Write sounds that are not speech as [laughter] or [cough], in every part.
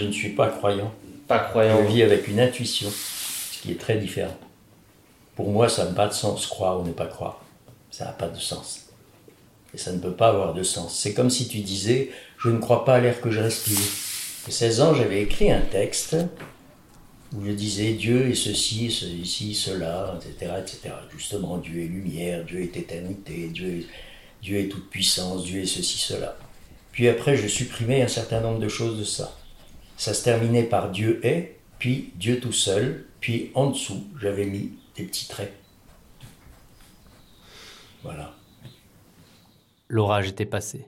Je ne suis pas croyant. Pas croyant. Je vis avec une intuition, ce qui est très différent. Pour moi, ça n'a pas de sens, croire ou ne pas croire. Ça n'a pas de sens. Et ça ne peut pas avoir de sens. C'est comme si tu disais, je ne crois pas à l'air que je respire. À 16 ans, j'avais écrit un texte où je disais Dieu est ceci, ceci, cela, etc., etc. Justement, Dieu est lumière, Dieu est éternité, Dieu est, Dieu est toute puissance, Dieu est ceci, cela. Puis après, je supprimais un certain nombre de choses de ça. Ça se terminait par Dieu est, puis Dieu tout seul, puis en dessous, j'avais mis des petits traits. Voilà. L'orage était passé.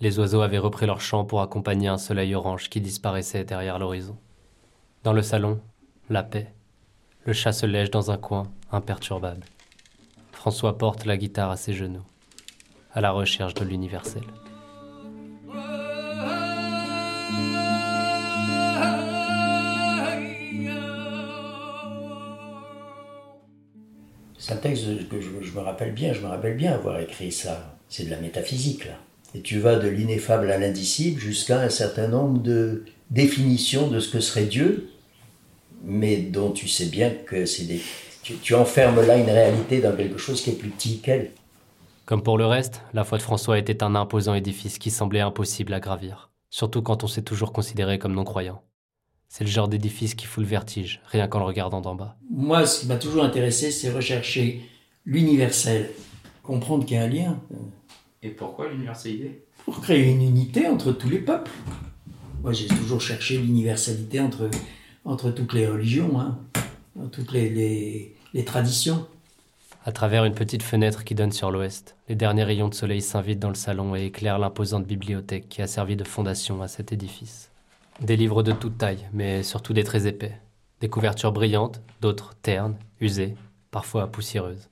Les oiseaux avaient repris leur chant pour accompagner un soleil orange qui disparaissait derrière l'horizon. Dans le salon, la paix. Le chat se lèche dans un coin, imperturbable. François porte la guitare à ses genoux, à la recherche de l'universel. C'est un texte que je, me rappelle bien, je me rappelle bien avoir écrit ça. C'est de la métaphysique, là. Et tu vas de l'ineffable à l'indicible jusqu'à un certain nombre de définitions de ce que serait Dieu, mais dont tu sais bien que c'est des... Tu, tu, enfermes là une réalité dans quelque chose qui est plus petit qu'elle. Comme pour le reste, la foi de François était un imposant édifice qui semblait impossible à gravir, surtout quand on s'est toujours considéré comme non-croyant. C'est le genre d'édifice qui fout le vertige, rien qu'en le regardant d'en bas. Moi, ce qui m'a toujours intéressé, c'est rechercher l'universel, comprendre qu'il y a un lien. Et pourquoi l'universalité? Pour créer une unité entre tous les peuples. Moi, j'ai toujours cherché l'universalité entre, entre toutes les religions, hein, toutes les, les, les traditions. À travers une petite fenêtre qui donne sur l'ouest, les derniers rayons de soleil s'invitent dans le salon et éclairent l'imposante bibliothèque qui a servi de fondation à cet édifice. Des livres de toute taille, mais surtout des très épais. Des couvertures brillantes, d'autres ternes, usées, parfois poussiéreuses.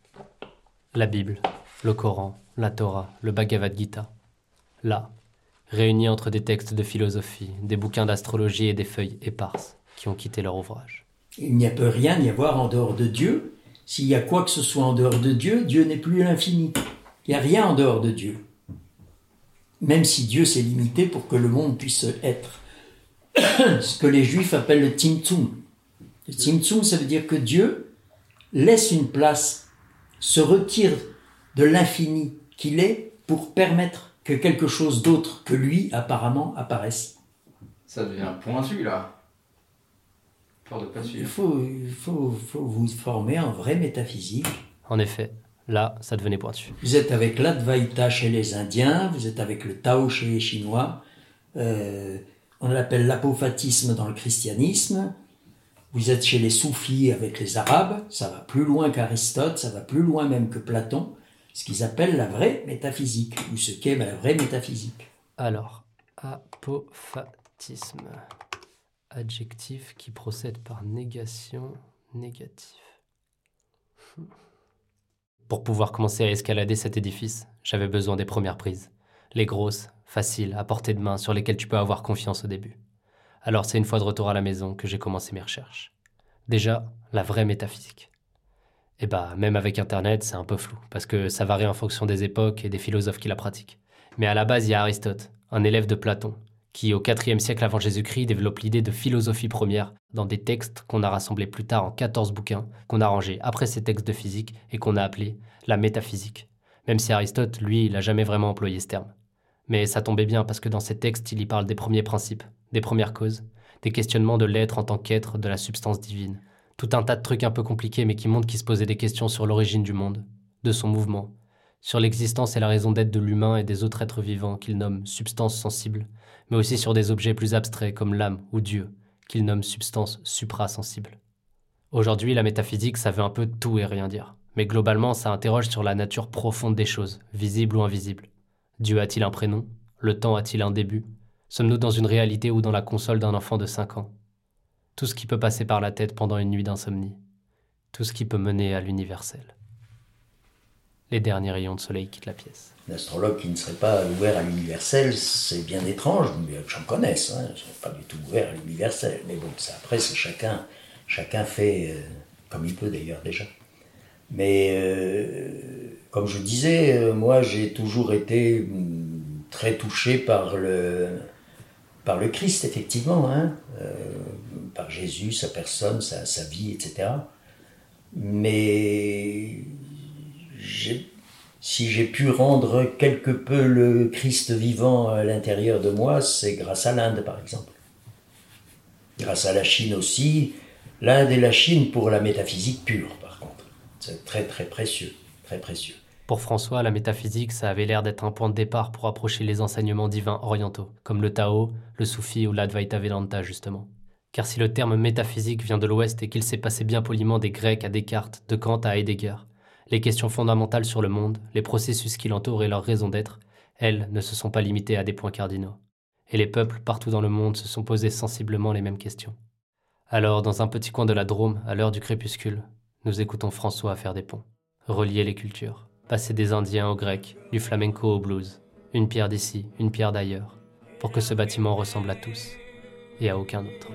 La Bible, le Coran, la Torah, le Bhagavad Gita. Là, réunis entre des textes de philosophie, des bouquins d'astrologie et des feuilles éparses qui ont quitté leur ouvrage. Il n'y a peut rien y avoir en dehors de Dieu. S'il y a quoi que ce soit en dehors de Dieu, Dieu n'est plus l'infini. Il n'y a rien en dehors de Dieu. Même si Dieu s'est limité pour que le monde puisse être. [coughs] ce que les juifs appellent le Tzimtzum. Le Tzimtzum, ça veut dire que Dieu laisse une place, se retire de l'infini qu'il est pour permettre que quelque chose d'autre que lui, apparemment, apparaisse. Ça devient pointu, là. Peur de pas suivre. Il faut, il faut, faut vous former en vraie métaphysique. En effet, là, ça devenait pointu. Vous êtes avec l'Advaita chez les Indiens, vous êtes avec le Tao chez les Chinois, euh, on l'appelle l'apophatisme dans le christianisme. Vous êtes chez les soufis avec les arabes, ça va plus loin qu'Aristote, ça va plus loin même que Platon, ce qu'ils appellent la vraie métaphysique, ou ce qu'est la vraie métaphysique. Alors, apophatisme, adjectif qui procède par négation négatif. Pour pouvoir commencer à escalader cet édifice, j'avais besoin des premières prises. Les grosses, faciles, à portée de main, sur lesquelles tu peux avoir confiance au début. Alors c'est une fois de retour à la maison que j'ai commencé mes recherches. Déjà, la vraie métaphysique. Et bah, même avec Internet, c'est un peu flou, parce que ça varie en fonction des époques et des philosophes qui la pratiquent. Mais à la base, il y a Aristote, un élève de Platon, qui au IVe siècle avant Jésus-Christ développe l'idée de philosophie première dans des textes qu'on a rassemblés plus tard en 14 bouquins, qu'on a rangés après ces textes de physique et qu'on a appelés la métaphysique. Même si Aristote, lui, il n'a jamais vraiment employé ce terme. Mais ça tombait bien parce que dans ces textes, il y parle des premiers principes, des premières causes, des questionnements de l'être en tant qu'être, de la substance divine. Tout un tas de trucs un peu compliqués mais qui montrent qu'il se posait des questions sur l'origine du monde, de son mouvement, sur l'existence et la raison d'être de l'humain et des autres êtres vivants qu'il nomme substance sensible, mais aussi sur des objets plus abstraits comme l'âme ou Dieu, qu'il nomme substance suprasensible. Aujourd'hui, la métaphysique, ça veut un peu tout et rien dire. Mais globalement, ça interroge sur la nature profonde des choses, visibles ou invisibles. Dieu a-t-il un prénom? Le temps a-t-il un début? Sommes-nous dans une réalité ou dans la console d'un enfant de 5 ans? Tout ce qui peut passer par la tête pendant une nuit d'insomnie. Tout ce qui peut mener à l'universel. Les derniers rayons de soleil quittent la pièce. Un astrologue qui ne serait pas ouvert à l'universel, c'est bien étrange, mais j'en connaisse. Hein. Je ne suis pas du tout ouvert à l'universel. Mais bon, ça, après, c'est chacun, chacun fait euh, comme il peut d'ailleurs déjà. Mais euh, comme je disais, euh, moi j'ai toujours été mm, très touché par le, par le Christ, effectivement, hein, euh, par Jésus, sa personne, sa, vie, etc. Mais si j'ai pu rendre quelque peu le Christ vivant à l'intérieur de moi, c'est grâce à l'Inde, par exemple. Grâce à la Chine aussi. L'Inde et la Chine pour la métaphysique pure. C'est très, très précieux. Très précieux. Pour François, la métaphysique, ça avait l'air d'être un point de départ pour approcher les enseignements divins orientaux, comme le Tao, le Soufi ou l'Advaita Vedanta, justement. Car si le terme métaphysique vient de l'Ouest et qu'il s'est passé bien poliment des Grecs à Descartes, de Kant à Heidegger, les questions fondamentales sur le monde, les processus qui l'entourent et leur raison d'être, elles ne se sont pas limitées à des points cardinaux. Et les peuples partout dans le monde se sont posés sensiblement les mêmes questions. Alors, dans un petit coin de la Drôme, à l'heure du crépuscule, nous écoutons François faire des ponts, relier les cultures, passer des Indiens aux Grecs, du flamenco au blues, une pierre d'ici, une pierre d'ailleurs, pour que ce bâtiment ressemble à tous et à aucun autre.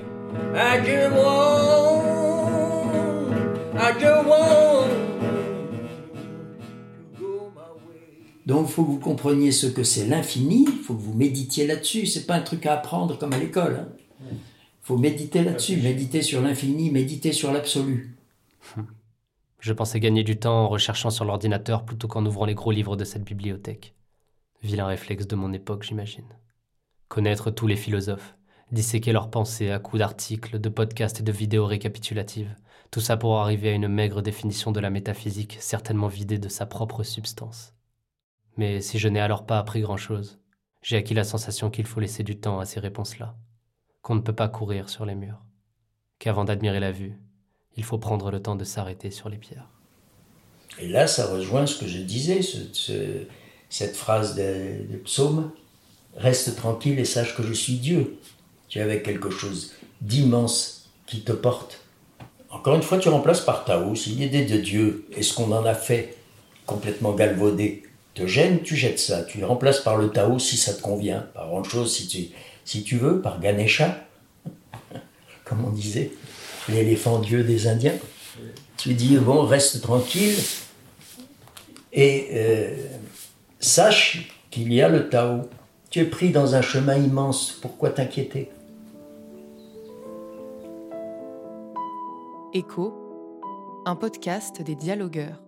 Donc, il faut que vous compreniez ce que c'est l'infini, il faut que vous méditiez là-dessus. C'est pas un truc à apprendre comme à l'école. Hein. Il faut méditer là-dessus, méditer sur l'infini, méditer sur l'absolu. Je pensais gagner du temps en recherchant sur l'ordinateur plutôt qu'en ouvrant les gros livres de cette bibliothèque. Vilain réflexe de mon époque, j'imagine. Connaître tous les philosophes, disséquer leurs pensées à coups d'articles, de podcasts et de vidéos récapitulatives, tout ça pour arriver à une maigre définition de la métaphysique, certainement vidée de sa propre substance. Mais si je n'ai alors pas appris grand-chose, j'ai acquis la sensation qu'il faut laisser du temps à ces réponses-là, qu'on ne peut pas courir sur les murs, qu'avant d'admirer la vue, il faut prendre le temps de s'arrêter sur les pierres. Et là, ça rejoint ce que je disais, cette phrase de, psaume Reste tranquille et sache que je suis Dieu. Tu avec quelque chose d'immense qui te porte. Encore une fois, tu remplaces par Tao, c'est l'idée de Dieu. Et ce qu'on en a fait complètement galvaudé? Te gêne, tu jettes ça. Tu remplaces par le Tao si ça te convient. Par autre chose, si tu veux, par Ganesha, [laughs] comme on disait l'éléphant dieu des Indiens. Tu dis, bon, reste tranquille et euh, sache qu'il y a le Tao. Tu es pris dans un chemin immense, pourquoi t'inquiéter? Écho, un podcast des dialogueurs.